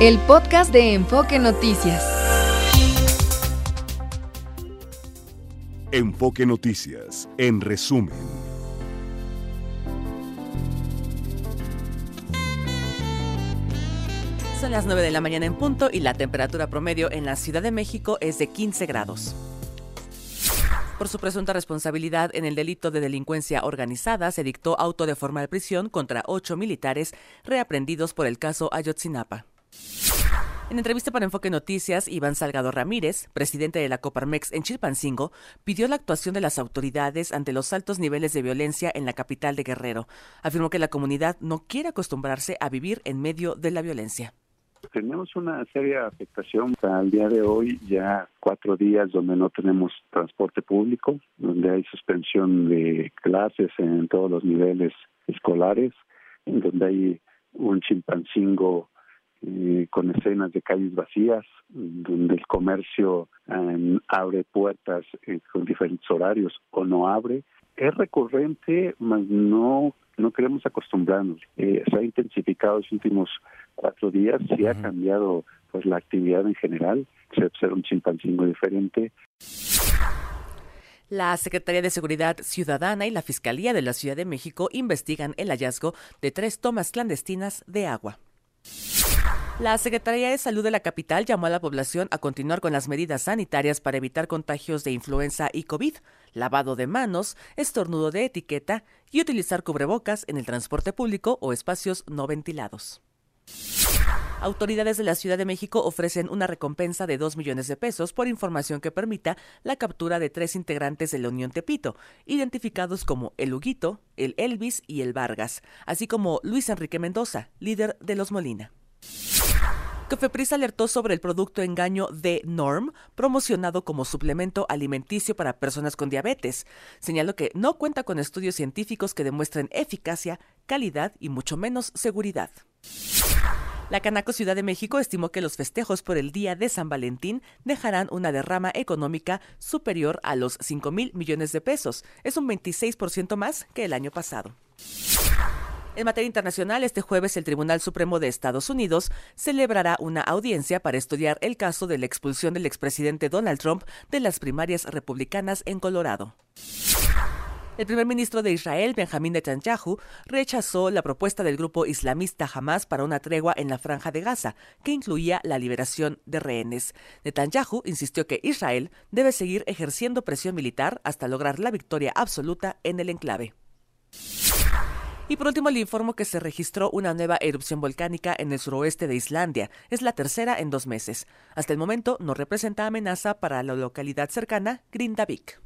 el podcast de Enfoque Noticias. Enfoque Noticias, en resumen. Son las 9 de la mañana en punto y la temperatura promedio en la Ciudad de México es de 15 grados por su presunta responsabilidad en el delito de delincuencia organizada, se dictó auto de formal prisión contra ocho militares reaprendidos por el caso Ayotzinapa. En entrevista para Enfoque Noticias, Iván Salgado Ramírez, presidente de la Coparmex en Chilpancingo, pidió la actuación de las autoridades ante los altos niveles de violencia en la capital de Guerrero. Afirmó que la comunidad no quiere acostumbrarse a vivir en medio de la violencia. Tenemos una seria afectación al día de hoy, ya cuatro días donde no tenemos transporte público, donde hay suspensión de clases en todos los niveles escolares, donde hay un chimpancingo eh, con escenas de calles vacías, donde el comercio eh, abre puertas eh, con diferentes horarios o no abre. Es recurrente, mas no no queremos acostumbrarnos. se ha intensificado los últimos cuatro días, sí ha cambiado pues la actividad en general, se observa un chimpancingo diferente. La Secretaría de Seguridad Ciudadana y la Fiscalía de la Ciudad de México investigan el hallazgo de tres tomas clandestinas de agua. La Secretaría de Salud de la capital llamó a la población a continuar con las medidas sanitarias para evitar contagios de influenza y COVID, lavado de manos, estornudo de etiqueta y utilizar cubrebocas en el transporte público o espacios no ventilados. Autoridades de la Ciudad de México ofrecen una recompensa de 2 millones de pesos por información que permita la captura de tres integrantes de la Unión Tepito, identificados como el Huguito, el Elvis y el Vargas, así como Luis Enrique Mendoza, líder de los Molina. Cofepris alertó sobre el producto engaño de Norm, promocionado como suplemento alimenticio para personas con diabetes. Señaló que no cuenta con estudios científicos que demuestren eficacia, calidad y mucho menos seguridad. La Canaco Ciudad de México estimó que los festejos por el Día de San Valentín dejarán una derrama económica superior a los 5 mil millones de pesos. Es un 26% más que el año pasado. En materia internacional, este jueves el Tribunal Supremo de Estados Unidos celebrará una audiencia para estudiar el caso de la expulsión del expresidente Donald Trump de las primarias republicanas en Colorado. El primer ministro de Israel, Benjamín Netanyahu, rechazó la propuesta del grupo islamista Hamas para una tregua en la franja de Gaza, que incluía la liberación de rehenes. Netanyahu insistió que Israel debe seguir ejerciendo presión militar hasta lograr la victoria absoluta en el enclave. Y por último le informo que se registró una nueva erupción volcánica en el suroeste de Islandia. Es la tercera en dos meses. Hasta el momento no representa amenaza para la localidad cercana, Grindavik.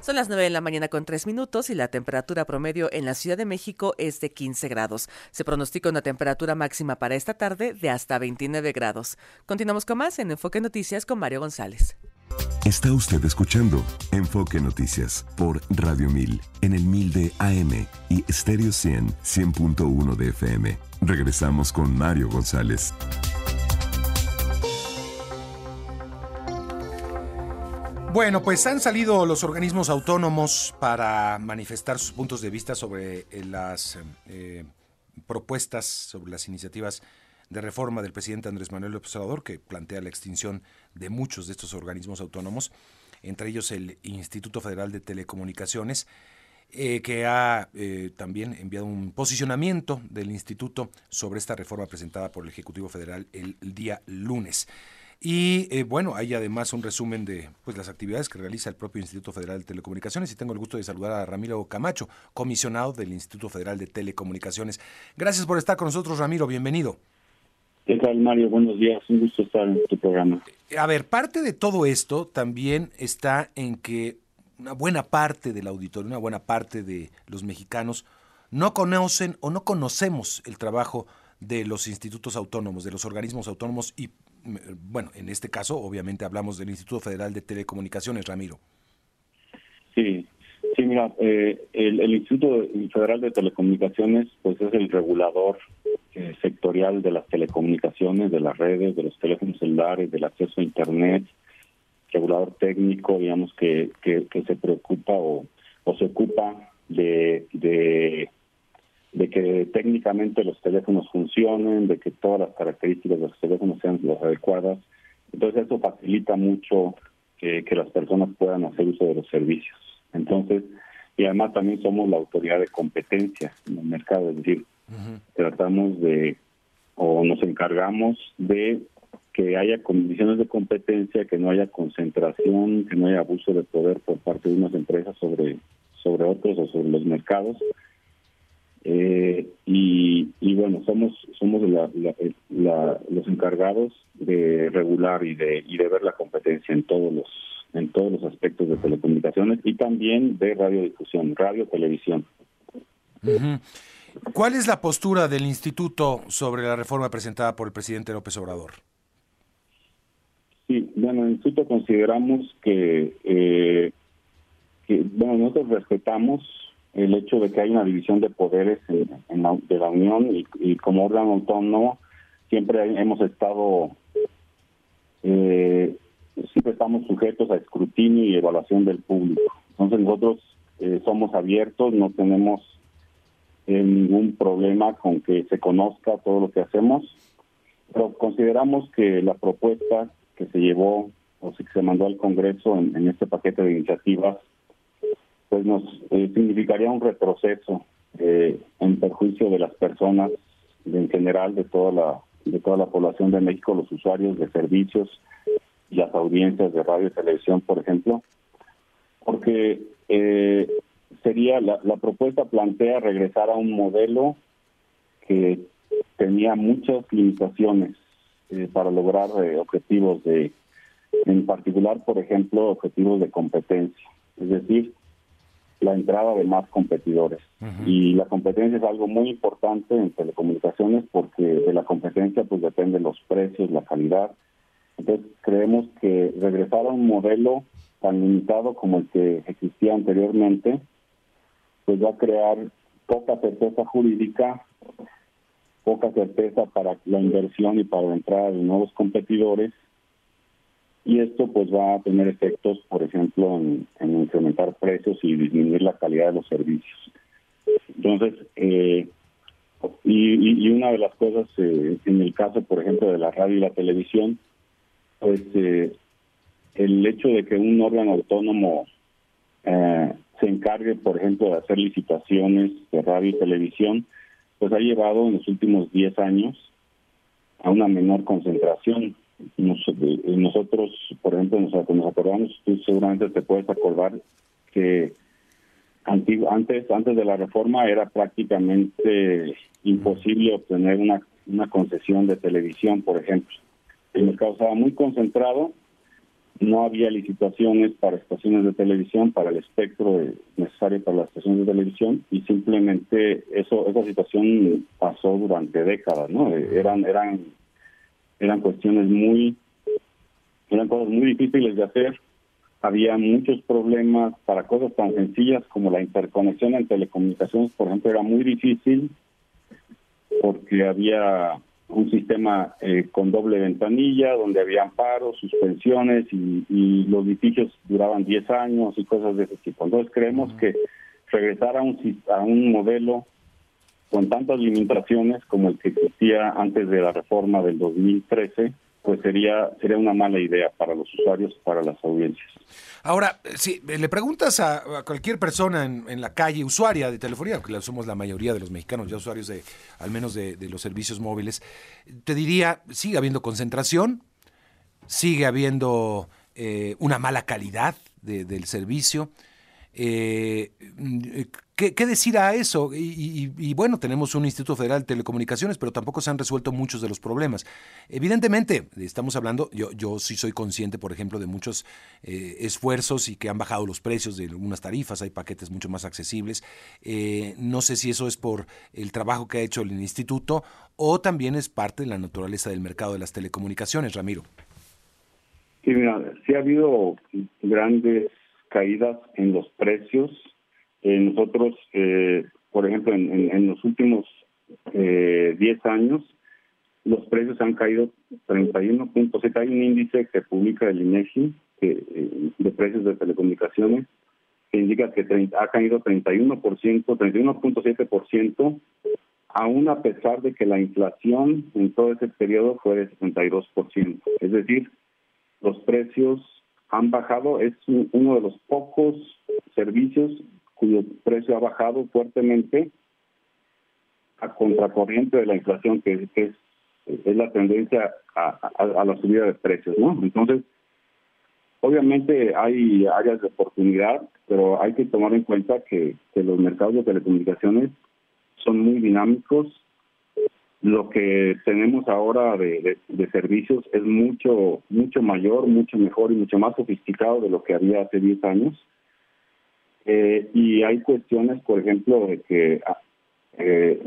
Son las 9 de la mañana con 3 minutos y la temperatura promedio en la Ciudad de México es de 15 grados. Se pronostica una temperatura máxima para esta tarde de hasta 29 grados. Continuamos con más en Enfoque Noticias con Mario González. Está usted escuchando Enfoque Noticias por Radio 1000 en el 1000 de AM y Stereo 100 100.1 de FM. Regresamos con Mario González. Bueno, pues han salido los organismos autónomos para manifestar sus puntos de vista sobre eh, las eh, propuestas, sobre las iniciativas de reforma del presidente Andrés Manuel López Obrador, que plantea la extinción de muchos de estos organismos autónomos, entre ellos el Instituto Federal de Telecomunicaciones, eh, que ha eh, también enviado un posicionamiento del instituto sobre esta reforma presentada por el Ejecutivo Federal el, día lunes. Y eh, bueno, hay además un resumen de pues, las actividades que realiza el propio Instituto Federal de Telecomunicaciones y tengo el gusto de saludar a Ramiro Camacho, comisionado del Instituto Federal de Telecomunicaciones. Gracias por estar con nosotros, Ramiro, bienvenido. ¿Qué tal, Mario? Buenos días. Un gusto estar en tu programa. A ver, parte de todo esto también está en que una buena parte del auditorio, una buena parte de los mexicanos no conocen o no conocemos el trabajo de los institutos autónomos, de los organismos autónomos y, bueno, en este caso obviamente hablamos del Instituto Federal de Telecomunicaciones, Ramiro. Sí, sí, mira, eh, el, el, Instituto Federal de Telecomunicaciones pues es el regulador eh, sectorial de las telecomunicaciones, de las redes, de los teléfonos celulares, del acceso a Internet, regulador técnico, digamos, que, que, se preocupa o, o se ocupa de, de de que técnicamente los teléfonos funcionen, de que todas las características de los teléfonos sean las adecuadas. Entonces eso facilita mucho que, las personas puedan hacer uso de los servicios. Entonces, y además también somos la autoridad de competencia en el mercado, es decir, tratamos de o nos encargamos de que haya condiciones de competencia, que no haya concentración, que no haya abuso de poder por parte de unas empresas sobre sobre otros o sobre los mercados. Eh, y, bueno, somos somos los encargados de regular y de y de ver la competencia en todos los todos los aspectos de telecomunicaciones y también de radiodifusión, radio, televisión. ¿Cuál es la postura del instituto sobre la reforma presentada por el presidente López Obrador? Sí, bueno, el instituto consideramos que, eh, que bueno, nosotros respetamos el hecho de que hay una división de poderes en, la, de la Unión y, como órgano autónomo siempre hemos estado, eh, siempre estamos sujetos a escrutinio y evaluación del público. Entonces nosotros eh, somos abiertos, no tenemos eh, ningún problema con que se conozca todo lo que hacemos, pero consideramos que la propuesta que se llevó o que se mandó al Congreso en este paquete de iniciativas pues nos eh, significaría un retroceso eh, en perjuicio de las personas en general de toda la de toda la población de México, los usuarios de servicios las audiencias de radio y televisión, por ejemplo, porque eh, sería la, la propuesta plantea regresar a un modelo que tenía muchas limitaciones para lograr objetivos de, en particular, por ejemplo, objetivos de competencia. Es decir, la entrada de más competidores. Y la competencia es algo muy importante en telecomunicaciones porque de la competencia pues dependen los precios, la calidad. Entonces creemos que regresar a un modelo tan limitado como el que existía anteriormente, pues va a crear poca certeza jurídica, poca certeza para la inversión y para la entrada de nuevos competidores y esto pues va a tener efectos, por ejemplo, en, incrementar precios y disminuir la calidad de los servicios. Entonces, eh, y, una de las cosas eh, en el caso, por ejemplo, de la radio y la televisión, pues eh, el hecho de que un órgano autónomo se encargue, por ejemplo, de hacer licitaciones de radio y televisión, pues ha llevado en los últimos 10 años a una menor concentración eh, nosotros, por ejemplo, nos, acordamos, tú seguramente te puedes acordar que antes antes de la reforma era prácticamente imposible obtener una, una concesión de televisión, por ejemplo. El mercado estaba muy concentrado, no había licitaciones para estaciones de televisión, para el espectro necesario para las estaciones de televisión y simplemente eso esa situación pasó durante décadas, ¿no? Eran eran eran cuestiones muy, eran cosas muy difíciles de hacer. Había muchos problemas para cosas tan sencillas como la interconexión en telecomunicaciones, por ejemplo, era muy difícil porque había un sistema eh, con doble ventanilla donde había amparos, suspensiones y, los litigios duraban 10 años y cosas de ese tipo. Entonces creemos que regresar a un, a un modelo con tantas limitaciones como el que existía antes de la reforma del 2013, pues sería sería una mala idea para los usuarios, para las audiencias. Ahora, si le preguntas a, cualquier persona en, la calle, usuaria de telefonía, que somos la mayoría de los mexicanos ya usuarios de, al menos de, los servicios móviles, te diría, sigue habiendo concentración, sigue habiendo eh, una mala calidad del servicio, eh, ¿qué, decir a eso? Y, bueno, tenemos un Instituto Federal de Telecomunicaciones, pero tampoco se han resuelto muchos de los problemas. Evidentemente, estamos hablando, yo, yo sí soy consciente, por ejemplo, de muchos eh, esfuerzos y que han bajado los precios de algunas tarifas, hay paquetes mucho más accesibles. Eh, no sé si eso es por el trabajo que ha hecho el instituto o también es parte de la naturaleza del mercado de las telecomunicaciones, Ramiro. Sí, mira, sí ha habido grandes caídas en los precios. Eh, nosotros, eh, por ejemplo, en, los últimos eh, 10 años, los precios han caído 31 puntos. Hay un índice que publica el INEGI eh, de precios de telecomunicaciones que indica que ha caído 31%, 31.7%, aún a pesar de que la inflación en todo ese periodo fue de 62%. Es decir, los precios han bajado, es uno de los pocos servicios cuyo precio ha bajado fuertemente a contracorriente de la inflación, que, es, es la tendencia a, la subida de precios, ¿no? Entonces, obviamente hay áreas de oportunidad, pero hay que tomar en cuenta que, los mercados de telecomunicaciones son muy dinámicos. Lo que tenemos ahora de, servicios es mucho mucho mayor, mucho mejor y mucho más sofisticado de lo que había hace 10 años. Eh, y hay cuestiones, por ejemplo, de que ah, eh,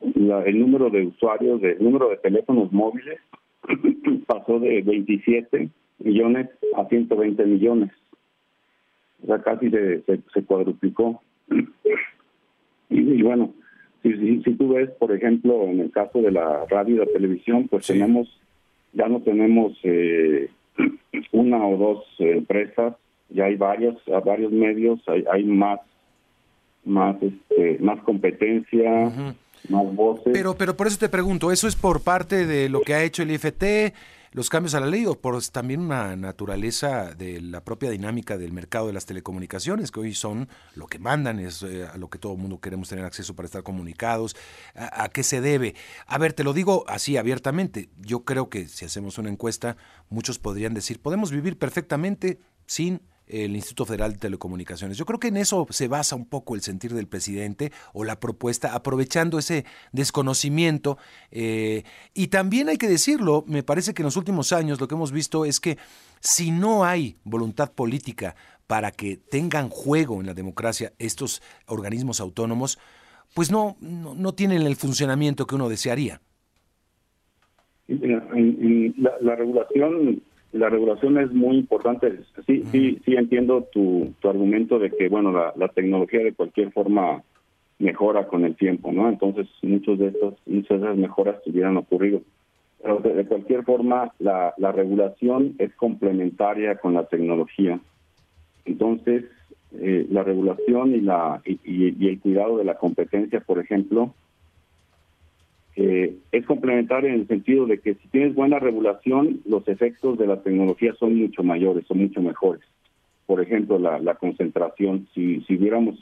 el número de usuarios, el número de teléfonos móviles pasó de 27 millones a 120 millones. O sea, casi se, se, cuadruplicó. Y, bueno, si, si, tú ves, por ejemplo, en el caso de la radio y la televisión, pues tenemos, ya no tenemos eh, una o dos empresas, ya hay varios, varios medios, hay, hay más, más, este, más competencia. Más voces. Pero, pero por eso te pregunto, ¿eso es por parte de lo que ha hecho el IFT, los cambios a la ley o por también una naturaleza de la propia dinámica del mercado de las telecomunicaciones, que hoy son lo que mandan, es eh, a lo que todo el mundo queremos tener acceso para estar comunicados. ¿A, qué se debe? A ver, te lo digo así abiertamente. Yo creo que si hacemos una encuesta, muchos podrían decir, podemos vivir perfectamente sin el Instituto Federal de Telecomunicaciones. Yo creo que en eso se basa un poco el sentir del presidente o la propuesta, aprovechando ese desconocimiento. Eh, y también hay que decirlo, me parece que en los últimos años lo que hemos visto es que si no hay voluntad política para que tengan juego en la democracia estos organismos autónomos, pues no, no, tienen el funcionamiento que uno desearía. la regulación la regulación es muy importante. Sí, sí, sí entiendo tu, tu argumento de que, bueno, la, tecnología de cualquier forma mejora con el tiempo, ¿no? Entonces, muchos de estos, muchas de esas mejoras hubieran ocurrido. Pero de, cualquier forma, la, la regulación es complementaria con la tecnología. Entonces, eh, la regulación y, la, y el cuidado de la competencia, por ejemplo, eh, es complementario en el sentido de que si tienes buena regulación, los efectos de la tecnología son mucho mayores, son mucho mejores. Por ejemplo, la, concentración. Si, si hubiéramos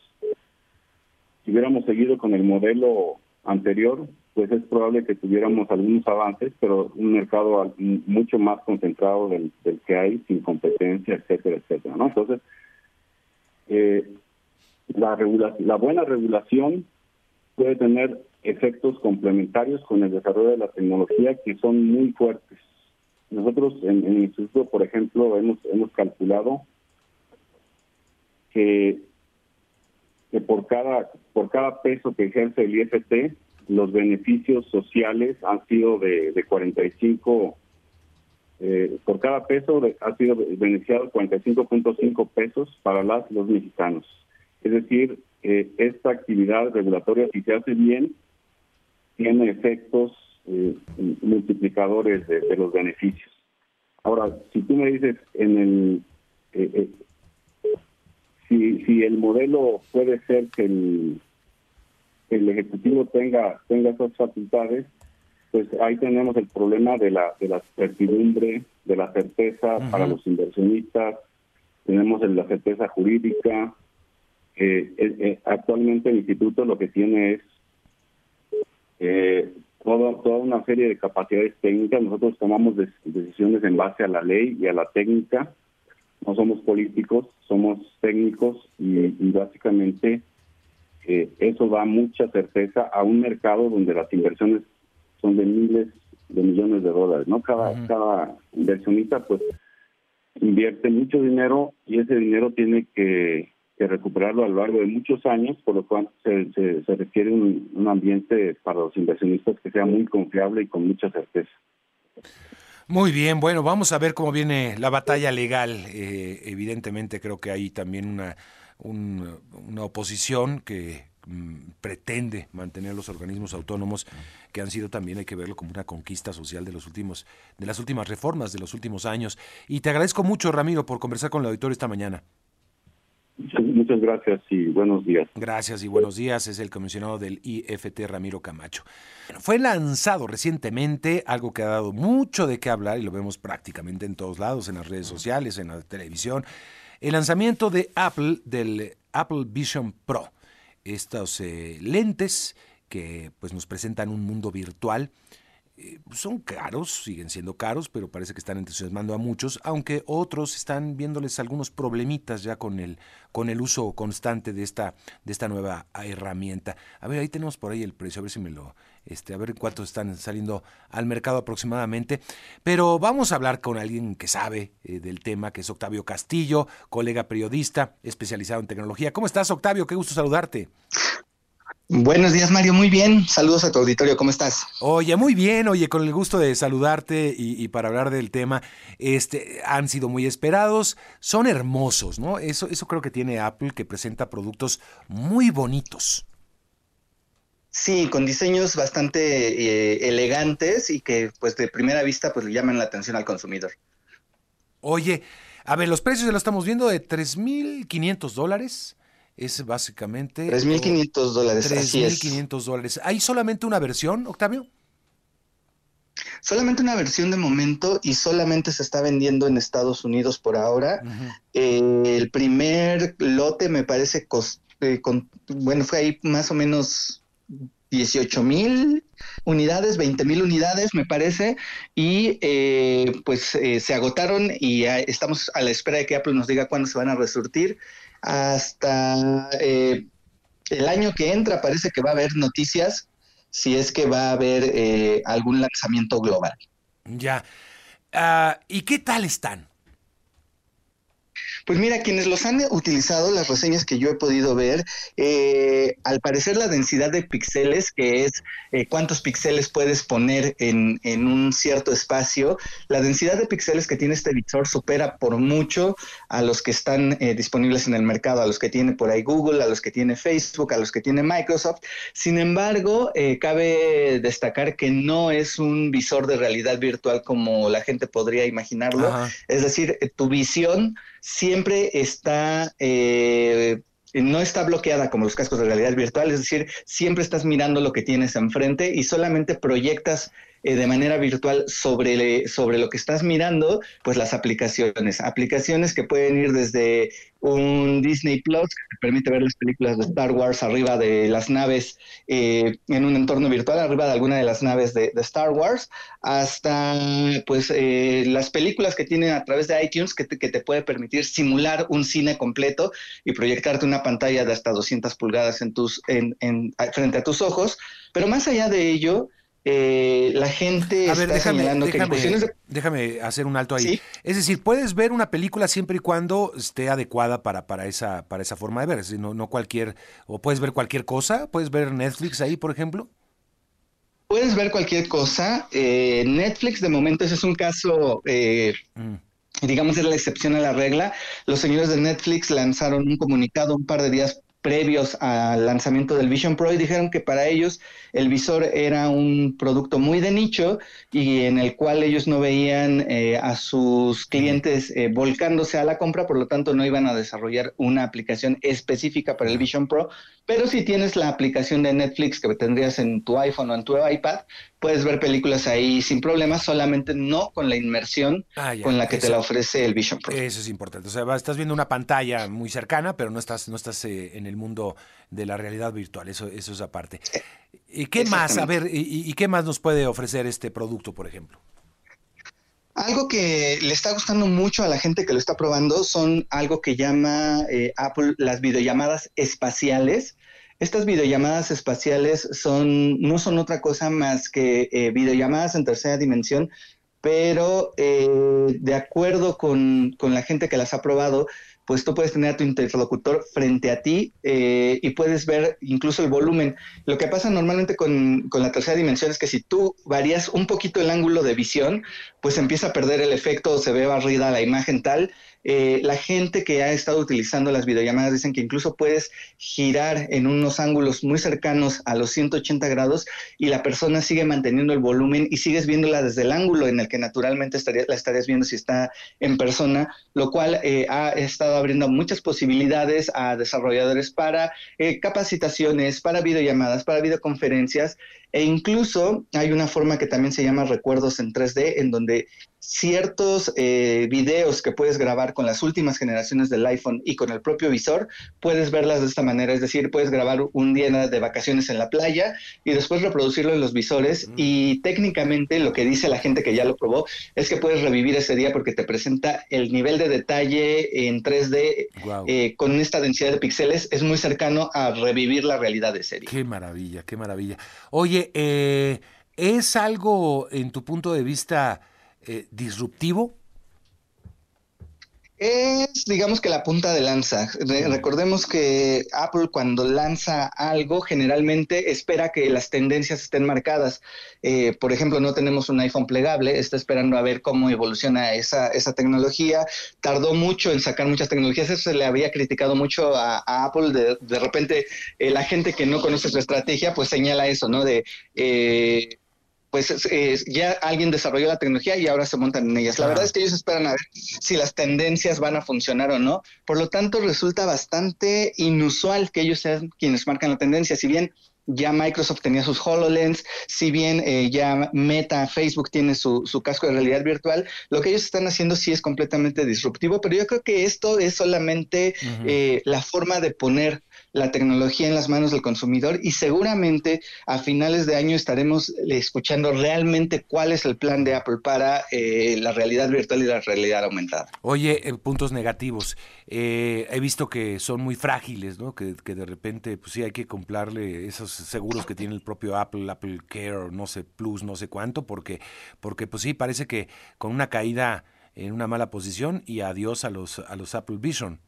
si hubiéramos seguido con el modelo anterior, pues es probable que tuviéramos algunos avances, pero un mercado mucho más concentrado del, que hay, sin competencia, etcétera, etcétera. ¿no? Entonces, eh, la, la buena regulación puede tener efectos complementarios con el desarrollo de la tecnología que son muy fuertes. Nosotros en, el instituto, por ejemplo, hemos hemos calculado que, que por cada por cada peso que ejerce el IFT, los beneficios sociales han sido de, de 45 eh, por cada peso ha sido beneficiado 45.5 pesos para las los mexicanos. Es decir, eh, esta actividad regulatoria, si se hace bien, tiene efectos eh, multiplicadores de, los beneficios. Ahora, si tú me dices en el eh, eh, si, si el modelo puede ser que el, el ejecutivo tenga tenga esas facultades, pues ahí tenemos el problema de la de la certidumbre, de la certeza para los inversionistas, tenemos la certeza jurídica. actualmente el instituto lo que tiene es eh, toda, toda una serie de capacidades técnicas. Nosotros tomamos decisiones en base a la ley y a la técnica. No somos políticos, somos técnicos y, básicamente eh, eso da mucha certeza a un mercado donde las inversiones son de miles de millones de dólares. no Cada, cada inversionista pues invierte mucho dinero y ese dinero tiene que que recuperarlo a lo largo de muchos años, por lo cual se, se, requiere un, ambiente para los inversionistas que sea muy confiable y con mucha certeza. Muy bien, bueno, vamos a ver cómo viene la batalla legal. Eh, evidentemente creo que hay también una, una oposición que mm, pretende mantener los organismos autónomos que han sido también hay que verlo como una conquista social de los últimos de las últimas reformas de los últimos años y te agradezco mucho Ramiro por conversar con el auditorio esta mañana Muchas gracias y buenos días. Gracias y buenos días. Es el comisionado del IFT, Ramiro Camacho. fue lanzado recientemente algo que ha dado mucho de qué hablar y lo vemos prácticamente en todos lados, en las redes sociales, en la televisión. El lanzamiento de Apple del Apple Vision Pro. Estos eh, lentes que pues, nos presentan un mundo virtual eh, son caros, siguen siendo caros, pero parece que están entusiasmando a muchos, aunque otros están viéndoles algunos problemitas ya con el, con el uso constante de esta, de esta nueva herramienta. A ver, ahí tenemos por ahí el precio, a ver si me lo, este, a ver cuántos están saliendo al mercado aproximadamente. Pero vamos a hablar con alguien que sabe eh, del tema, que es Octavio Castillo, colega periodista especializado en tecnología. ¿Cómo estás, Octavio? Qué gusto saludarte. Buenos días, Mario. Muy bien. Saludos a tu auditorio. ¿Cómo estás? Oye, muy bien. Oye, con el gusto de saludarte y, para hablar del tema, este, han sido muy esperados. Son hermosos, ¿no? Eso, eso creo que tiene Apple, que presenta productos muy bonitos. Sí, con diseños bastante eh, elegantes y que, pues, de primera vista, pues, le llaman la atención al consumidor. Oye, a ver, los precios ya lo estamos viendo de 3.500 dólares es básicamente... 3.500 dólares. 3.500 dólares. ¿Hay solamente una versión, Octavio? Solamente una versión de momento y solamente se está vendiendo en Estados Unidos por ahora. Eh, el primer lote me parece, eh, bueno, fue ahí más o menos 18 mil unidades, 20 mil unidades me parece, y eh, pues se agotaron y estamos a la espera de que Apple nos diga cuándo se van a resurtir hasta eh, el año que entra parece que va a haber noticias si es que va a haber eh, algún lanzamiento global. Ya. Ah, ¿Y qué tal están? Pues mira, quienes los han utilizado, las reseñas que yo he podido ver, eh, al parecer la densidad de píxeles, que es eh, cuántos píxeles puedes poner en, un cierto espacio, la densidad de píxeles que tiene este visor supera por mucho a los que están eh, disponibles en el mercado, a los que tiene por ahí Google, a los que tiene Facebook, a los que tiene Microsoft. Sin embargo, cabe destacar que no es un visor de realidad virtual como la gente podría imaginarlo. Es decir, tu visión siempre está, eh, no está bloqueada como los cascos de realidad virtual, es decir, siempre estás mirando lo que tienes enfrente y solamente proyectas eh, de manera virtual sobre, sobre lo que estás mirando, pues las aplicaciones. Aplicaciones que pueden ir desde un Disney Plus que te permite ver las películas de Star Wars arriba de las naves eh, en un entorno virtual, arriba de alguna de las naves de, Star Wars, hasta pues eh, las películas que tienen a través de iTunes que te, que te puede permitir simular un cine completo y proyectarte una pantalla de hasta 200 pulgadas en tus, en, en, frente a tus ojos. Pero más allá de ello, eh, la gente está déjame, que déjame hacer un alto ahí. Es decir, puedes ver una película siempre y cuando esté adecuada para, para, esa, para esa forma de ver. Es decir, no, no cualquier, o puedes ver cualquier cosa, puedes ver Netflix ahí, por ejemplo. Puedes ver cualquier cosa. Eh, Netflix, de momento, ese es un caso, eh, mm. digamos, es la excepción a la regla. Los señores de Netflix lanzaron un comunicado un par de días previos al lanzamiento del Vision Pro y dijeron que para ellos el visor era un producto muy de nicho y en el cual ellos no veían eh, a sus clientes eh, volcándose a la compra, por lo tanto no iban a desarrollar una aplicación específica para el Vision Pro, pero si tienes la aplicación de Netflix que tendrías en tu iPhone o en tu iPad, puedes ver películas ahí sin problemas, solamente no con la inmersión ah, con la que te la ofrece el Vision Pro. Eso es importante. O sea, estás viendo una pantalla muy cercana, pero no estás, no estás eh, en el mundo de la realidad virtual. Eso, eso es aparte. ¿Y qué más? A ver, y, qué más nos puede ofrecer este producto, por ejemplo? Algo que le está gustando mucho a la gente que lo está probando son algo que llama eh, Apple las videollamadas espaciales. Estas videollamadas espaciales son, no son otra cosa más que eh, videollamadas en tercera dimensión, pero eh, de acuerdo con, con, la gente que las ha probado, pues tú puedes tener a tu interlocutor frente a ti eh, y puedes ver incluso el volumen. Lo que pasa normalmente con, con, la tercera dimensión es que si tú varías un poquito el ángulo de visión, pues empieza a perder el efecto, se ve barrida la imagen tal eh, la gente que ha estado utilizando las videollamadas dicen que incluso puedes girar en unos ángulos muy cercanos a los 180 grados y la persona sigue manteniendo el volumen y sigues viéndola desde el ángulo en el que naturalmente la estarías viendo si está en persona, lo cual eh, ha estado abriendo muchas posibilidades a desarrolladores para eh, capacitaciones, para videollamadas, para videoconferencias e incluso hay una forma que también se llama recuerdos en 3D, en donde ciertos eh, videos que puedes grabar con las últimas generaciones del iPhone y con el propio visor, puedes verlas de esta manera. Es decir, puedes grabar un día de vacaciones en la playa y después reproducirlo en los visores. Mm. Y técnicamente lo que dice la gente que ya lo probó es que puedes revivir ese día porque te presenta el nivel de detalle en 3D eh, con esta densidad de píxeles. Es muy cercano a revivir la realidad de serie. Qué maravilla, qué maravilla. Oye, eh, ¿es algo en tu punto de vista eh, disruptivo? Es, digamos que la punta de lanza. recordemos que Apple cuando lanza algo generalmente espera que las tendencias estén marcadas. Eh, por ejemplo, no tenemos un iPhone plegable, está esperando a ver cómo evoluciona esa, esa tecnología. Tardó mucho en sacar muchas tecnologías, eso se le había criticado mucho a, Apple. De, de repente, eh, la gente que no conoce su estrategia, pues señala eso, ¿no? De eh, pues ya alguien desarrolló la tecnología y ahora se montan en ellas. La verdad es que ellos esperan a ver si las tendencias van a funcionar o no. Por lo tanto, resulta bastante inusual que ellos sean quienes marcan la tendencia. Si bien ya Microsoft tenía sus HoloLens, si bien eh, ya Meta, Facebook tiene su, casco de realidad virtual, lo que ellos están haciendo sí es completamente disruptivo, pero yo creo que esto es solamente eh, la forma de poner la tecnología en las manos del consumidor y seguramente a finales de año estaremos escuchando realmente cuál es el plan de Apple para eh, la realidad virtual y la realidad aumentada. Oye, eh, puntos negativos. Eh, he visto que son muy frágiles, ¿no? Que, de repente, pues sí, hay que comprarle esos seguros que tiene el propio Apple, Apple Care, no sé, Plus, no sé cuánto, porque, porque pues sí, parece que con una caída en una mala posición y adiós a los, a los Apple Vision.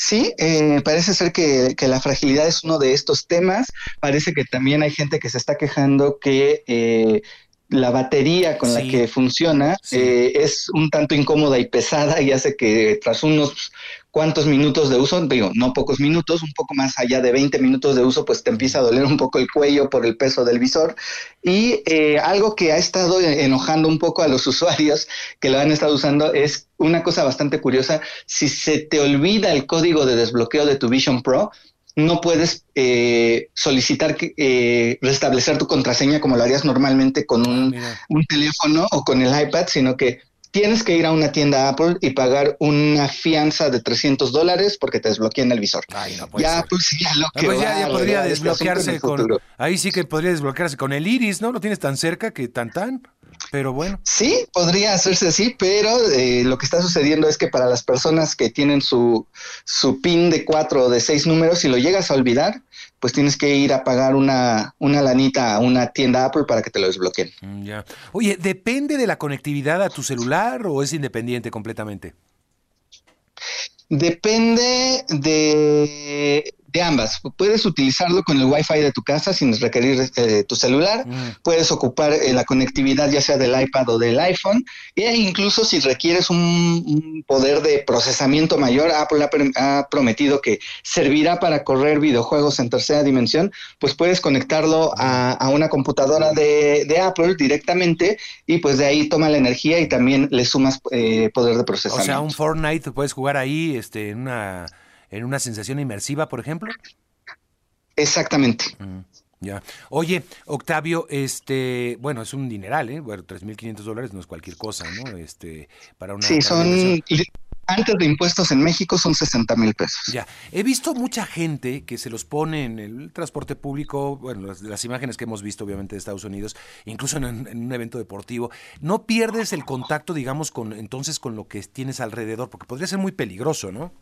Sí, eh, parece ser que, la fragilidad es uno de estos temas. Parece que también hay gente que se está quejando que eh, la batería con la que funciona eh, es un tanto incómoda y pesada y hace que tras unos cuántos minutos de uso, digo, no pocos minutos, un poco más allá de 20 minutos de uso, pues te empieza a doler un poco el cuello por el peso del visor. Y eh, algo que ha estado enojando un poco a los usuarios que lo han estado usando es una cosa bastante curiosa. Si se te olvida el código de desbloqueo de tu Vision Pro, no puedes eh, solicitar eh, restablecer tu contraseña como lo harías normalmente con un, ah, un, teléfono o con el iPad, sino que tienes que ir a una tienda Apple y pagar una fianza de 300 dólares porque te desbloquean el visor. ya, pues ya lo que pues ya, podría desbloquearse con. Ahí sí que podría desbloquearse con el iris, ¿no? Lo tienes tan cerca que tan tan. Pero bueno. Sí, podría hacerse así, pero eh, lo que está sucediendo es que para las personas que tienen su, su PIN de cuatro o de seis números, si lo llegas a olvidar, pues tienes que ir a pagar una, una lanita a una tienda Apple para que te lo desbloqueen. Mm, ya. Oye, ¿depende de la conectividad a tu celular o es independiente completamente? Depende de de ambas. Puedes utilizarlo con el Wi-Fi de tu casa sin requerir eh, tu celular. Mm. Puedes ocupar eh, la conectividad ya sea del iPad o del iPhone. E incluso si requieres un, poder de procesamiento mayor, Apple ha, prometido que servirá para correr videojuegos en tercera dimensión. Pues puedes conectarlo a, una computadora de, Apple directamente y pues de ahí toma la energía y también le sumas eh, poder de procesamiento. O sea, un Fortnite puedes jugar ahí este, en una en una sensación inmersiva, por ejemplo? Exactamente. Mm, ya. Oye, Octavio, este, bueno, es un dineral, ¿eh? Bueno, 3.500 dólares no es cualquier cosa, ¿no? Este, para una... Sí, son... Antes de impuestos en México son 60 mil pesos. Ya, he visto mucha gente que se los pone en el transporte público, bueno, las, imágenes que hemos visto obviamente de Estados Unidos, incluso en, en, un evento deportivo. No pierdes el contacto, digamos, con entonces con lo que tienes alrededor, porque podría ser muy peligroso, ¿no?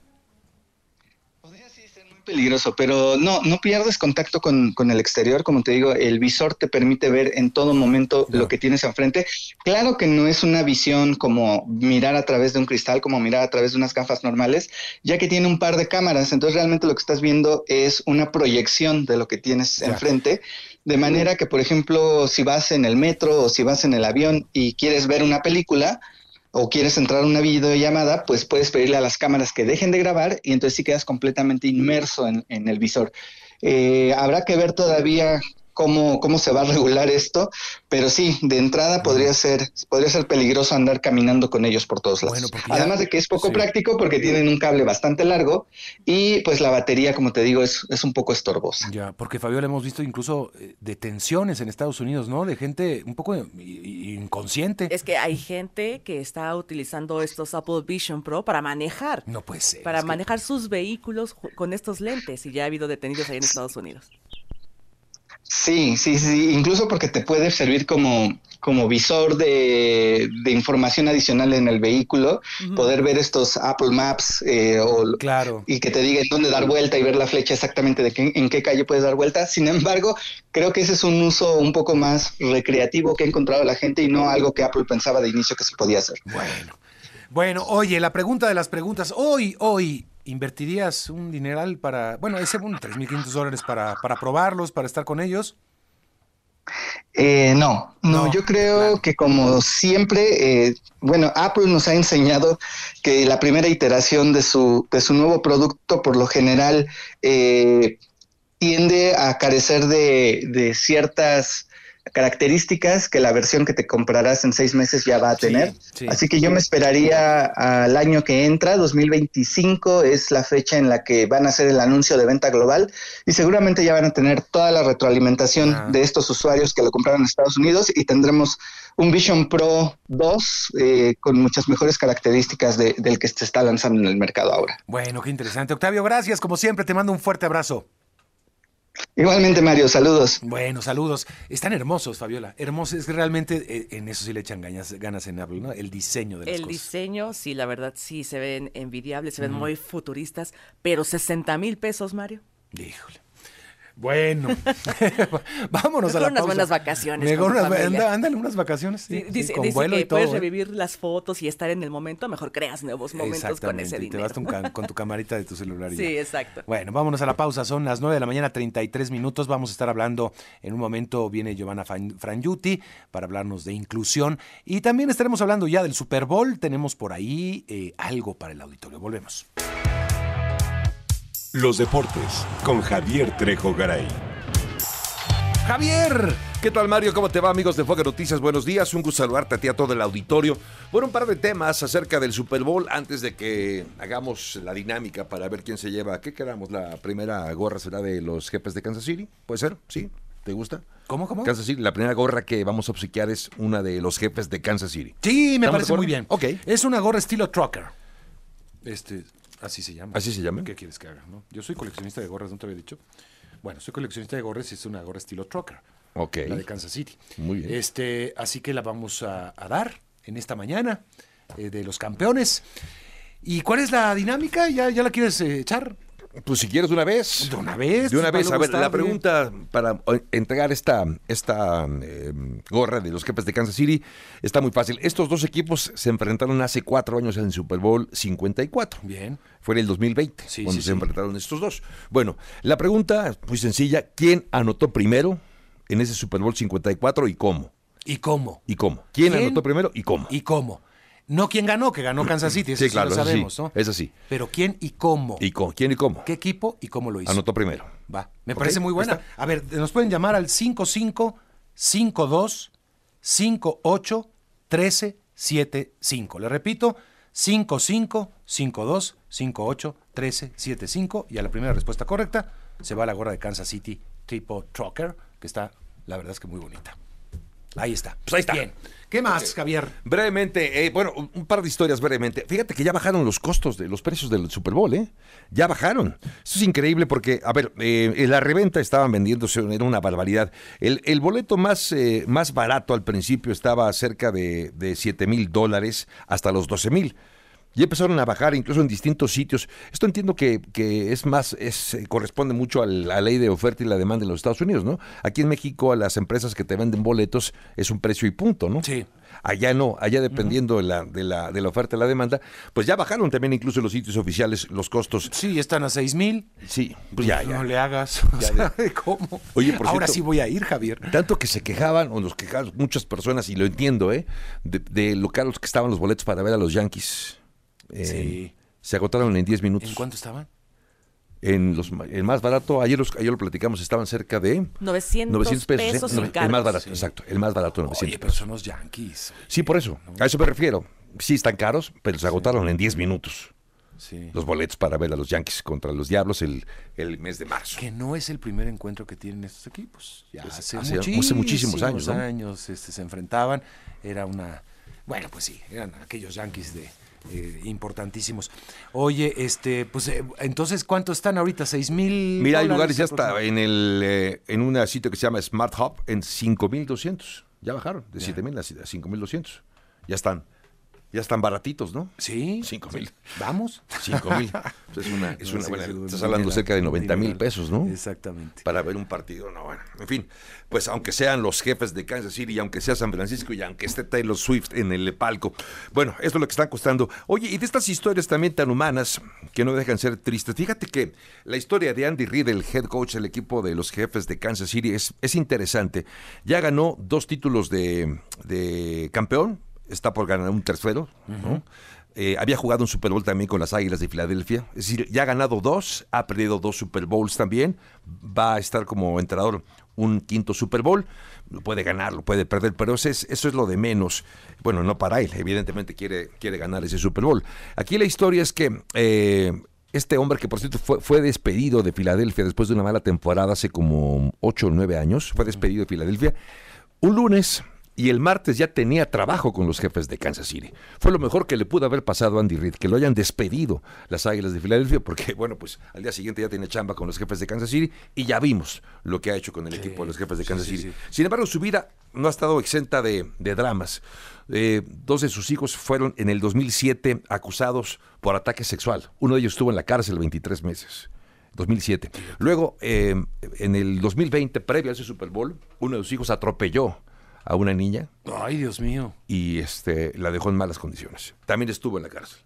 Peligroso, pero no, no pierdes contacto con, el exterior, como te digo, el visor te permite ver en todo momento lo que tienes enfrente. Claro que no es una visión como mirar a través de un cristal, como mirar a través de unas gafas normales, ya que tiene un par de cámaras, entonces realmente lo que estás viendo es una proyección de lo que tienes enfrente. De manera que, por ejemplo, si vas en el metro o si vas en el avión y quieres ver una película, o quieres entrar a una videollamada, pues puedes pedirle a las cámaras que dejen de grabar y entonces sí quedas completamente inmerso en, el visor. Eh, habrá que ver todavía cómo, cómo se va a regular esto, pero sí, de entrada podría ser, podría ser peligroso andar caminando con ellos por todos lados. Además de que es poco práctico porque tienen un cable bastante largo y pues la batería, como te digo, es, es un poco estorbosa. Ya, porque Fabiola hemos visto incluso eh, detenciones en Estados Unidos, ¿no? De gente un poco inconsciente. Es que hay gente que está utilizando estos Apple Vision Pro para manejar. No puede ser. Para manejar sus vehículos con estos lentes y ya ha habido detenidos ahí en Estados Unidos. Sí, sí, sí, incluso porque te puede servir como, como visor de, información adicional en el vehículo, poder ver estos Apple Maps eh, o, claro. y que te diga dónde dar vuelta y ver la flecha exactamente de qué, en qué calle puedes dar vuelta. Sin embargo, creo que ese es un uso un poco más recreativo que ha encontrado la gente y no algo que Apple pensaba de inicio que se podía hacer. Bueno, bueno, oye, la pregunta de las preguntas, hoy, hoy, ¿invertirías un dineral para, bueno, ese un 3.500 dólares para, para probarlos, para estar con ellos? Eh, no, no, yo creo que como siempre, eh, bueno, Apple nos ha enseñado que la primera iteración de su, de su nuevo producto por lo general eh, tiende a carecer de, de ciertas características que la versión que te comprarás en seis meses ya va a tener. Así que yo me esperaría al año que entra, 2025 es la fecha en la que van a hacer el anuncio de venta global y seguramente ya van a tener toda la retroalimentación ah. de estos usuarios que lo compraron en Estados Unidos y tendremos un Vision Pro 2 eh, con muchas mejores características del que se está lanzando en el mercado ahora. Bueno, qué interesante. Octavio, gracias. Como siempre, te mando un fuerte abrazo. Igualmente, Mario, saludos. Bueno, saludos. Están hermosos, Fabiola. Hermosos, es que realmente eh, en eso sí le echan ganas, ganas en Apple, ¿no? El diseño de las El diseño, sí, la verdad, sí, se ven envidiables, se ven muy futuristas, pero 60 mil pesos, Mario. Híjole. Bueno, vámonos a la unas buenas vacaciones. Mejor unas, ándale, unas vacaciones. Sí, dice, con vuelo que y todo, puedes ¿eh? revivir las fotos y estar en el momento, mejor creas nuevos momentos con ese dinero. te vas con tu camarita de tu celular. Y sí, exacto. Bueno, vámonos a la pausa. Son las 9 de la mañana, 33 minutos. Vamos a estar hablando, en un momento viene Giovanna Frangiuti para hablarnos de inclusión. Y también estaremos hablando ya del Super Bowl. Tenemos por ahí eh, algo para el auditorio. Volvemos. Los deportes con Javier Trejo Garay. Javier. ¿Qué tal Mario? ¿Cómo te va amigos de Foca Noticias? Buenos días, un gusto saludarte a ti a todo el auditorio. Bueno, un par de temas acerca del Super Bowl antes de que hagamos la dinámica para ver quién se lleva. ¿Qué queramos? La primera gorra será de los jefes de Kansas City, ¿puede ser? ¿Sí? ¿Te gusta? ¿Cómo, cómo? Kansas City, la primera gorra que vamos a obsequiar es una de los jefes de Kansas City. Sí, me parece muy bien. Ok. Es una gorra estilo trucker. Este, Así se llama. ¿Así se llama? ¿Qué quieres que haga? No? Yo soy coleccionista de gorras, ¿no te había dicho? Bueno, soy coleccionista de gorras y es una gorra estilo trucker. Ok. La de Kansas City. Muy bien. Este, así que la vamos a, dar en esta mañana eh, de los campeones. ¿Y cuál es la dinámica? ¿Ya, ya la quieres eh, echar? Pues si quieres de una vez. De una vez. De una vez. A ver, la pregunta para entregar esta, esta em, gorra de los jefes de Kansas City está muy fácil. Estos dos equipos se enfrentaron hace cuatro años en el Super Bowl 54. Bien. Fue en el 2020 cuando se enfrentaron estos dos. Bueno, la pregunta muy sencilla. ¿Quién anotó primero en ese Super Bowl 54 y cómo? ¿Y cómo? ¿Y cómo? ¿Quién, anotó primero y cómo? ¿Y cómo? No quién ganó, que ganó Kansas City, eso sí, claro, lo sabemos, ¿no? Es así. Pero quién y cómo. ¿Y con, quién y cómo? ¿Qué equipo y cómo lo hizo? Anotó primero. Va, me parece muy buena. A ver, nos pueden llamar al 55 52 58 13 75. Le repito, 55 52 58 13 75 y a la primera respuesta correcta se va la gorra de Kansas City tipo Trucker, que está la verdad es que muy bonita. Ahí está. Pues ahí está. Bien. ¿Qué más, Javier? Brevemente, eh, bueno, un par de historias brevemente. Fíjate que ya bajaron los costos de los precios del Super Bowl, ¿eh? Ya bajaron. Esto es increíble porque, a ver, eh, la reventa estaban vendiéndose, era una barbaridad. El, boleto más, eh, más barato al principio estaba cerca de, de 7 mil dólares hasta los 12 mil. Ya empezaron a bajar incluso en distintos sitios. Esto entiendo que, que es más, es, eh, corresponde mucho a la ley de oferta y la demanda en los Estados Unidos, ¿no? Aquí en México a las empresas que te venden boletos es un precio y punto, ¿no? Sí. Allá no, allá dependiendo de, la, de, la, de la oferta y la demanda, pues ya bajaron también incluso en los sitios oficiales los costos. Sí, están a seis mil. Sí, pues ya, ya. No le hagas. Ya, O sea, ya. ¿Cómo? Oye, por Ahora cierto- sí voy a ir, Javier. Tanto que se quejaban, o nos quejaban muchas personas, y lo entiendo, ¿eh? De, de lo caros que estaban los boletos para ver a los Yankees. Eh, Sí. Se agotaron en 10 minutos. ¿En cuánto estaban? En los, el más barato, ayer, los, ayer lo platicamos, estaban cerca de 900, 900 pesos. ¿eh? No, el más barato, Sí. exacto. El más barato, 900 Oye, pero son los Yankees. Sí, por eso. A eso me refiero. Sí, están caros, pero se agotaron en 10 minutos Sí. los boletos para ver a los Yankees contra los Diablos el, el mes de marzo. Que no es el primer encuentro que tienen estos equipos. Ya Pues hace, hace- hace muchísimos, muchísimos años, ¿no? años, este, se enfrentaban. Era una... Bueno, pues sí, eran aquellos Yankees de... eh, importantísimos. Oye, este, pues eh, entonces, ¿cuánto están ahorita? ¿Seis mil? Mira, hay lugares ya está en el eh, en un sitio que se llama Smart Hub en 5200. Ya bajaron de 7000 a 5200. Ya están. Ya están baratitos, ¿no? Sí. Cinco mil. ¿Vamos? 5000. Pues es una es No, una sí, buena- un estás hablando cerca de un 90 mil pesos, ¿no? Exactamente. Para ver un partido, no, bueno, en fin, pues aunque sean los jefes de Kansas City, y aunque sea San Francisco, y aunque esté Taylor Swift en el palco, bueno, esto es lo que están costando. Oye, y de estas historias también tan humanas, que no dejan ser tristes, fíjate que la historia de Andy Reid, el head coach del equipo de los jefes de Kansas City, es, es interesante. Ya ganó dos títulos de, de campeón, está por ganar un tercero, ¿no? Eh, había jugado un Super Bowl también con las Águilas de Filadelfia. Es decir, ya ha ganado dos, ha perdido dos Super Bowls también. Va a estar como entrenador un quinto Super Bowl. Lo puede ganar, lo puede perder, pero eso es, eso es lo de menos. Bueno, no para él, evidentemente quiere, quiere ganar ese Super Bowl. Aquí la historia es que eh, este hombre, que por cierto fue, fue despedido de Filadelfia después de una mala temporada hace como ocho o nueve años, fue despedido de Filadelfia. Un lunes y el martes ya tenía trabajo con los jefes de Kansas City. Fue lo mejor que le pudo haber pasado a Andy Reid, que lo hayan despedido las Águilas de Filadelfia, porque bueno, pues al día siguiente ya tiene chamba con los jefes de Kansas City y ya vimos lo que ha hecho con el equipo de los jefes de Kansas sí, City. sí. Sin embargo, su vida no ha estado exenta de, de dramas. Eh, dos de sus hijos fueron en el 2007 acusados por ataque sexual. Uno de ellos estuvo en la cárcel 23 meses. 2007. Luego, eh, en el 2020, previo a ese Super Bowl, uno de sus hijos atropelló a una niña Ay, Dios mío. y este, la dejó en malas condiciones. También estuvo en la cárcel.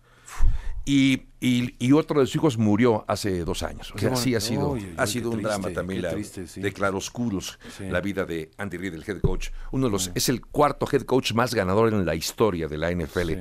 Y, y- y otro de sus hijos murió hace dos años. O sea, bueno. sí ha sido, ha sido un triste, drama también qué la, triste, sí. de claroscuros Sí. la vida de Andy Reid, el head coach. Uno de los, es el cuarto head coach más ganador en la historia de la NFL,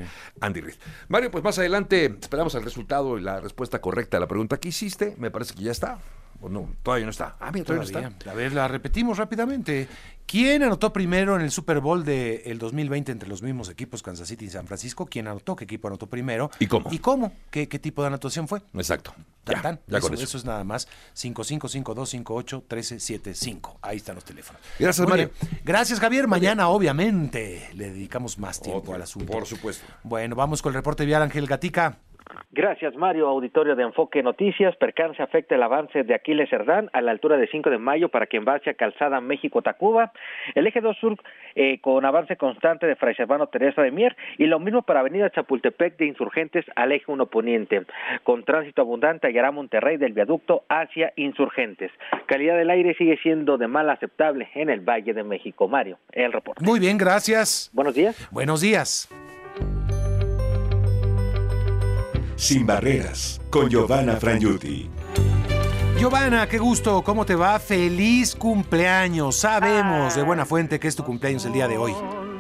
Andy Reid. Mario, pues más adelante esperamos el resultado y la respuesta correcta a la pregunta que hiciste. Me parece que ya está. ¿O no? Todavía no está. Ah, mira, todavía, no Todavía. está. A ver, la repetimos rápidamente. ¿Quién anotó primero en el Super Bowl del 2020 entre los mismos equipos Kansas City y San Francisco? ¿Quién anotó? ¿Qué equipo anotó primero? ¿Y cómo? ¿Y cómo? ¿Qué, qué tipo de anotación fue? Exacto. Tan, Ya, tan. ya eso, con eso. eso es nada más. 5552581375. Ahí están los teléfonos. Gracias, Muy Mario. bien. Gracias, Javier. Mañana, obviamente, le dedicamos más tiempo Otro, al asunto. por supuesto. Bueno, vamos con el reporte vial Ángel Gatica. Gracias, Mario. Auditorio de Enfoque Noticias. Percance afecta el avance de Aquiles Cerdán a la altura de 5 de mayo para quien va hacia Calzada México-Tacuba. El eje 2 sur eh, con avance constante de Fray Servano Teresa de Mier y lo mismo para Avenida Chapultepec de Insurgentes al eje 1 Poniente. Con tránsito abundante hallará Monterrey del viaducto hacia Insurgentes. Calidad del aire sigue siendo de mal aceptable en el Valle de México. Mario, el reporte. Muy bien, gracias. Buenos días. Buenos días. Sin barreras, con Giovanna Frangiuti. Giovanna, qué gusto, ¿cómo te va? Feliz cumpleaños. Sabemos de buena fuente que es tu cumpleaños el día de hoy.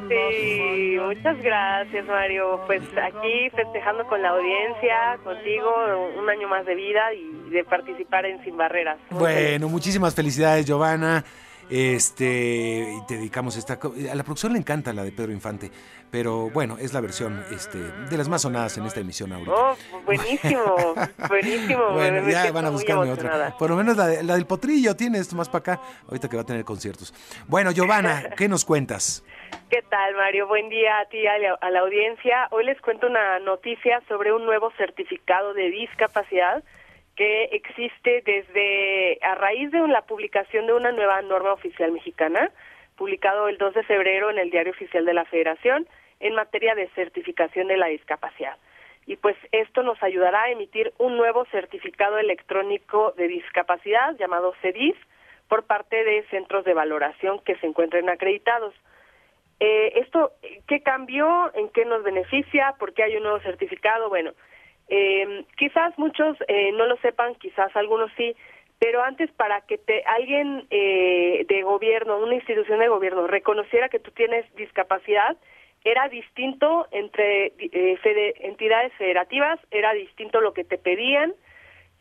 Sí, muchas gracias Mario. Pues aquí festejando con la audiencia, contigo, un año más de vida y de participar en Sin Barreras. Bueno, muchísimas felicidades, Giovanna. Este, y te dedicamos esta. A la producción le encanta la de Pedro Infante, pero bueno, es la versión este, de las más sonadas en esta emisión ahorita. Oh, buenísimo, buenísimo. Bueno, me ya van a buscarme otra. Por lo menos la, de- la del potrillo tiene esto más para acá, ahorita que va a tener conciertos. Bueno, Giovanna, ¿qué nos cuentas? ¿Qué tal, Mario? Buen día a ti, a la, a la audiencia. Hoy les cuento una noticia sobre un nuevo certificado de discapacidad que existe desde a raíz de la publicación de una nueva norma oficial mexicana, publicado el 2 de febrero en el Diario Oficial de la Federación en materia de certificación de la discapacidad. y pues esto nos ayudará a emitir un nuevo certificado electrónico de discapacidad llamado CEDIS por parte de centros de valoración que se encuentren acreditados. Eh, esto, ¿qué cambió? ¿En qué nos beneficia? ¿Por qué hay un nuevo certificado? Bueno, eh, quizás muchos eh, no lo sepan, quizás algunos sí, pero antes para que te, alguien eh, de gobierno, una institución de gobierno, reconociera que tú tienes discapacidad, era distinto entre eh, entidades federativas, era distinto lo que te pedían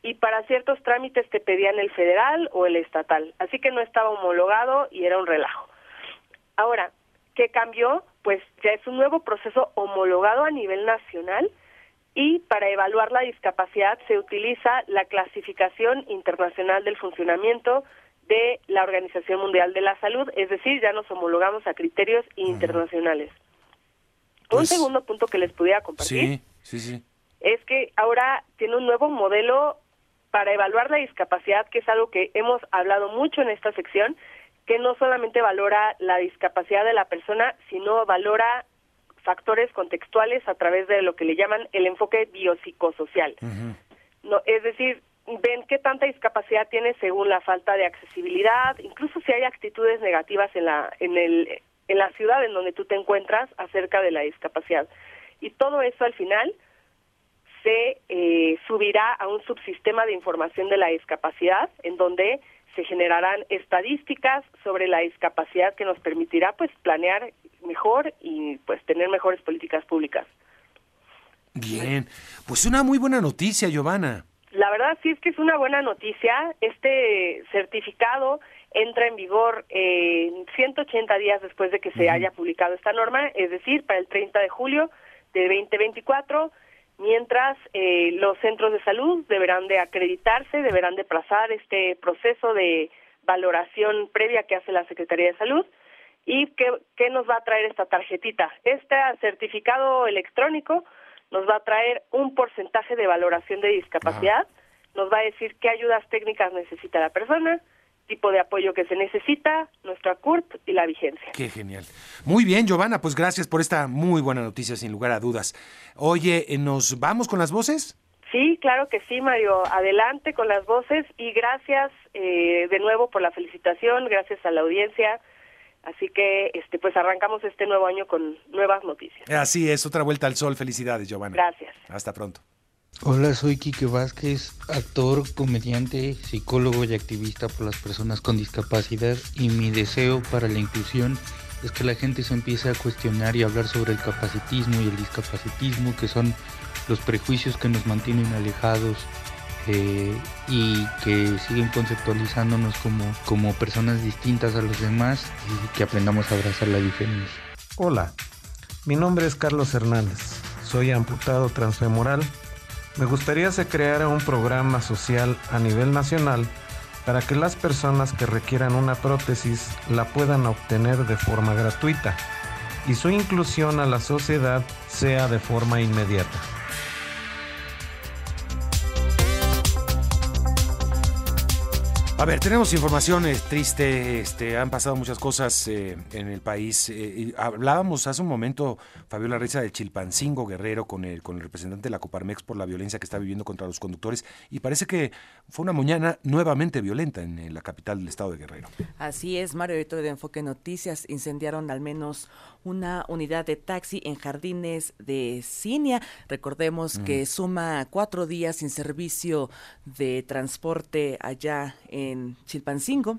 y para ciertos trámites te pedían el federal o el estatal, así que no estaba homologado y era un relajo. Ahora, ¿qué cambió? Pues ya es un nuevo proceso homologado a nivel nacional y para evaluar la discapacidad se utiliza la clasificación internacional del funcionamiento de la Organización Mundial de la Salud, es decir, ya nos homologamos a criterios internacionales. un pues segundo punto que les pudiera compartir es que ahora tiene un nuevo modelo para evaluar la discapacidad, que es algo que hemos hablado mucho en esta sección, que no solamente valora la discapacidad de la persona, sino valora factores contextuales a través de lo que le llaman el enfoque biopsicosocial. no, es decir, ven qué tanta discapacidad tiene según la falta de accesibilidad, incluso si hay actitudes negativas en la en el en la ciudad en donde tú te encuentras acerca de la discapacidad. Y todo eso al final se eh, subirá a un subsistema de información de la discapacidad en donde se generarán estadísticas sobre la discapacidad que nos permitirá pues planear mejor y pues tener mejores políticas públicas. Bien, pues una muy buena noticia, Giovanna. La verdad sí es que es una buena noticia. Este certificado entra en vigor en 180 días después de que se haya publicado esta norma, es decir, para el 30 de julio de 2024, mientras eh, los centros de salud deberán de acreditarse, deberán de pasar este proceso de valoración previa que hace la Secretaría de Salud ¿Y qué, qué nos va a traer esta tarjetita? Este certificado electrónico nos va a traer un porcentaje de valoración de discapacidad, nos va a decir qué ayudas técnicas necesita la persona, tipo de apoyo que se necesita, nuestra CURP y la vigencia. Qué genial. Muy bien, Giovanna, pues gracias por esta muy buena noticia, sin lugar a dudas. Oye, eh, ¿nos vamos con las voces? Sí, claro que sí, Mario. Adelante con las voces y gracias eh, de nuevo por la felicitación, gracias a la audiencia Así que este pues arrancamos este nuevo año con nuevas noticias. Así es, otra vuelta al sol. Felicidades, Giovanna. Gracias. Hasta pronto. Hola, soy Quique Vázquez, actor, comediante, psicólogo y activista por las personas con discapacidad y mi deseo para la inclusión es que la gente se empiece a cuestionar y hablar sobre el capacitismo y el discapacitismo, que son los prejuicios que nos mantienen alejados eh, y que siguen conceptualizándonos como, como personas distintas a los demás y que aprendamos a abrazar la diferencia. Hola, mi nombre es Carlos Hernández, soy amputado transfemoral. Me gustaría se creara un programa social a nivel nacional para que las personas que requieran una prótesis la puedan obtener de forma gratuita y su inclusión a la sociedad sea de forma inmediata. A ver, tenemos información eh, triste, este, han pasado muchas cosas eh, en el país. Eh, hablábamos hace un momento, Fabiola Reza, del Chilpancingo Guerrero con el, con el representante de la Coparmex por la violencia que está viviendo contra los conductores y parece que fue una mañana nuevamente violenta en, la capital del estado de Guerrero. Así es, Mario, editor de Enfoque Noticias, incendiaron al menos una unidad de taxi en Jardines de Cinia. Recordemos que suma cuatro días sin servicio de transporte allá en en Chilpancingo.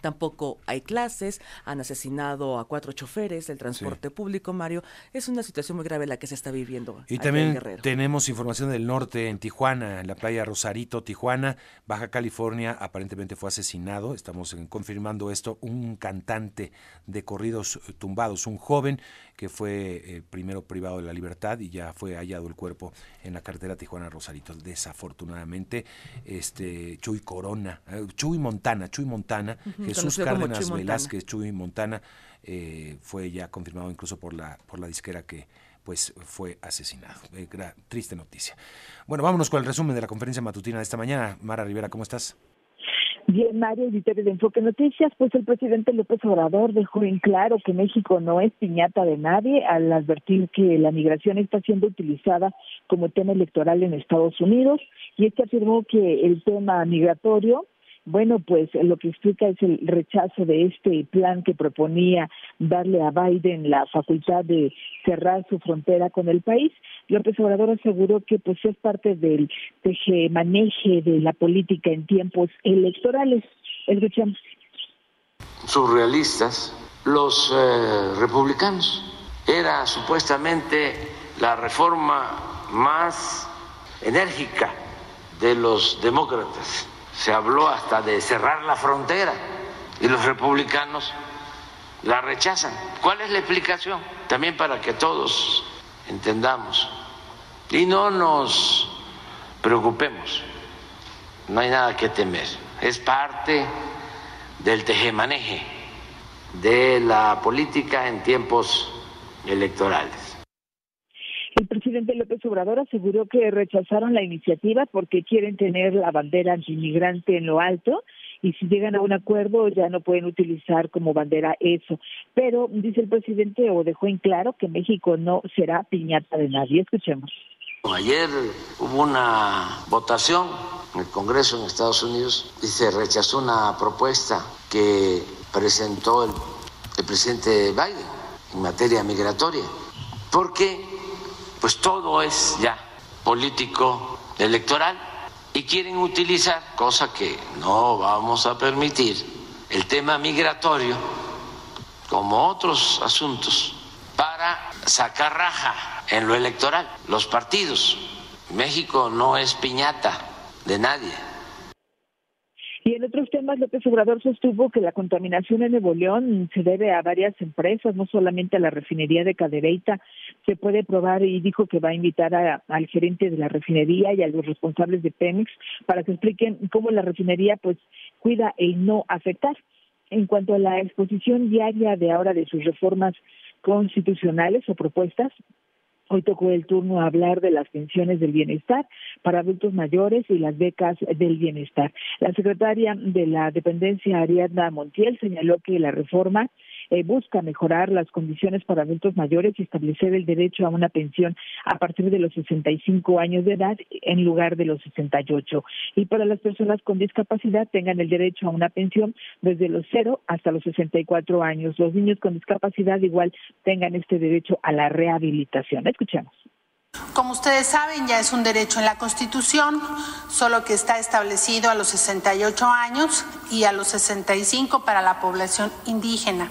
Tampoco hay clases, han asesinado a cuatro choferes del transporte público, Mario. Es una situación muy grave la que se está viviendo. Y también tenemos información del norte, en Tijuana, en la playa Rosarito, Tijuana, Baja California, aparentemente fue asesinado. Estamos confirmando esto. Un cantante de corridos tumbados, un joven que fue eh, primero privado de la libertad y ya fue hallado el cuerpo en la carretera Tijuana-Rosarito. Desafortunadamente, este Chuy Corona, eh, Chuy Montana, Chuy Montana, Jesús Cárdenas Velázquez, Chuy Montana, eh, fue ya confirmado incluso por la, por la disquera que pues fue asesinado. triste noticia. Bueno, vámonos con el resumen de la conferencia matutina de esta mañana. Mara Rivera, ¿cómo estás? Bien, Mario, editor de Enfoque Noticias, pues el presidente López Obrador dejó en claro que México no es piñata de nadie al advertir que la migración está siendo utilizada como tema electoral en Estados Unidos y es que afirmó que el tema migratorio bueno, pues lo que explica es el rechazo de este plan que proponía darle a Biden la facultad de cerrar su frontera con el país. López Obrador aseguró que pues es parte del maneje de la política en tiempos electorales. Escuchamos. Surrealistas, los eh, republicanos. Era supuestamente la reforma más enérgica de los demócratas se habló hasta de cerrar la frontera y los republicanos la rechazan. ¿Cuál es la explicación? También para que todos entendamos y no nos preocupemos, no hay nada que temer, es parte del tejemaneje de la política en tiempos electorales. El presidente López Obrador aseguró que rechazaron la iniciativa porque quieren tener la bandera antimigrante en lo alto y si llegan a un acuerdo ya no pueden utilizar como bandera eso. Pero dice el presidente o dejó en claro que México no será piñata de nadie. Escuchemos. Ayer hubo una votación en el Congreso en Estados Unidos y se rechazó una propuesta que presentó el, el presidente Biden en materia migratoria porque pues todo es ya político electoral y quieren utilizar, cosa que no vamos a permitir, el tema migratorio como otros asuntos para sacar raja en lo electoral. Los partidos, México no es piñata de nadie y en otros temas, López Obrador sostuvo que la contaminación en Nuevo León se debe a varias empresas, no solamente a la refinería de Cadereyta. Se puede probar y dijo que va a invitar al gerente de la refinería y a los responsables de Pemex para que expliquen cómo la refinería pues cuida el no afectar. En cuanto a la exposición diaria de ahora de sus reformas constitucionales o propuestas, Hoy tocó el turno a hablar de las pensiones del bienestar para adultos mayores y las becas del bienestar. La secretaria de la dependencia, Ariadna Montiel, señaló que la reforma eh, busca mejorar las condiciones para adultos mayores y establecer el derecho a una pensión a partir de los 65 años de edad en lugar de los 68. Y para las personas con discapacidad tengan el derecho a una pensión desde los 0 hasta los 64 años. Los niños con discapacidad igual tengan este derecho a la rehabilitación. Escuchemos. Como ustedes saben, ya es un derecho en la Constitución, solo que está establecido a los 68 años y a los 65 para la población indígena.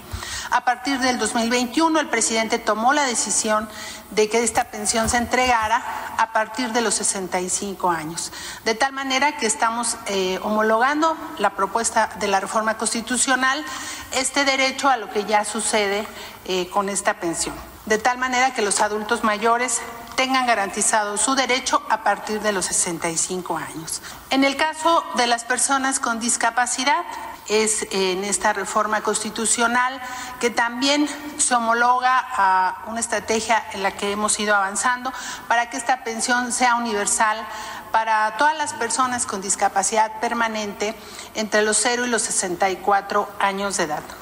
A partir del 2021, el presidente tomó la decisión de que esta pensión se entregara a partir de los 65 años, de tal manera que estamos eh, homologando la propuesta de la reforma constitucional, este derecho a lo que ya sucede eh, con esta pensión, de tal manera que los adultos mayores tengan garantizado su derecho a partir de los 65 años. En el caso de las personas con discapacidad, es en esta reforma constitucional que también se homologa a una estrategia en la que hemos ido avanzando para que esta pensión sea universal para todas las personas con discapacidad permanente entre los 0 y los 64 años de edad.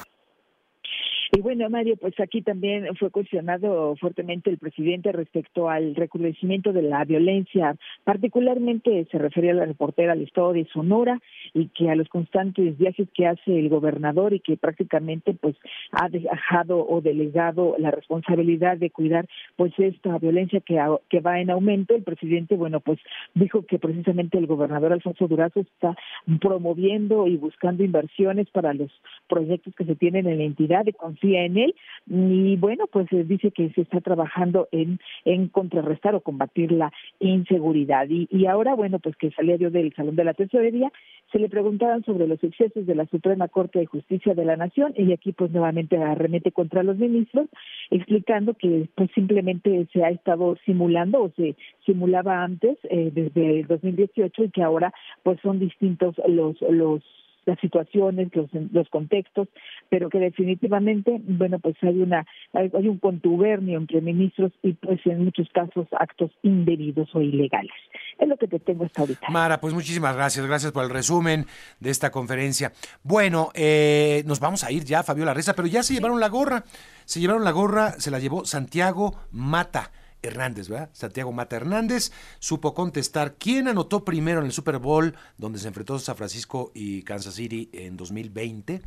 Y bueno, Mario, pues aquí también fue cuestionado fuertemente el presidente respecto al recrudecimiento de la violencia, particularmente se refería a la reportera al estado de Sonora y que a los constantes viajes que hace el gobernador y que prácticamente pues ha dejado o delegado la responsabilidad de cuidar pues esta violencia que, va en aumento. El presidente, bueno, pues dijo que precisamente el gobernador Alfonso Durazo está promoviendo y buscando inversiones para los proyectos que se tienen en la entidad de en él y bueno, pues eh, dice que se está trabajando en, en contrarrestar o combatir la inseguridad. Y, y ahora, bueno, pues que salía yo del Salón de la Tesorería, se le preguntaban sobre los excesos de la Suprema Corte de Justicia de la Nación y aquí pues nuevamente arremete contra los ministros, explicando que pues simplemente se ha estado simulando o se simulaba antes eh, desde el 2018 y que ahora pues son distintos los los las situaciones, los, los contextos, pero que definitivamente, bueno, pues hay una hay, un contubernio entre ministros y pues en muchos casos actos indebidos o ilegales. Es lo que te tengo hasta ahorita. Mara, pues muchísimas gracias, gracias por el resumen de esta conferencia. Bueno, eh, nos vamos a ir ya, Fabiola Reza, pero ya se llevaron la gorra, se llevaron la gorra, se la llevó Santiago Mata Hernández, ¿verdad? Santiago Mata Hernández supo contestar quién anotó primero en el Super Bowl, donde se enfrentó San Francisco y Kansas City en 2020.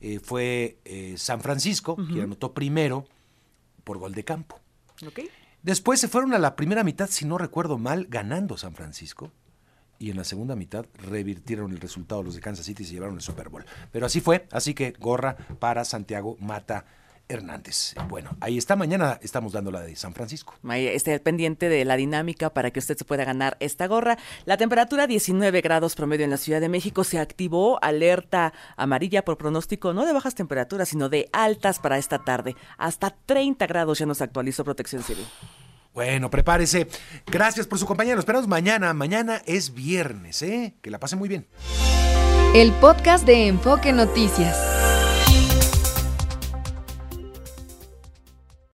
Eh, fue eh, San Francisco, quien anotó primero por gol de campo. Después se fueron a la primera mitad, si no recuerdo mal, ganando San Francisco. Y en la segunda mitad revirtieron el resultado los de Kansas City y se llevaron el Super Bowl. Pero así fue, así que gorra para Santiago Mata Hernández. Bueno, ahí está. Mañana estamos dando la de San Francisco. Esté pendiente de la dinámica para que usted se pueda ganar esta gorra. La temperatura 19 grados promedio en la Ciudad de México. Se activó alerta amarilla por pronóstico no de bajas temperaturas, sino de altas para esta tarde. Hasta 30 grados ya nos actualizó Protección Civil. Bueno, prepárese. Gracias por su compañía. Nos esperamos mañana. Mañana es viernes, ¿eh? Que la pase muy bien. El podcast de Enfoque Noticias.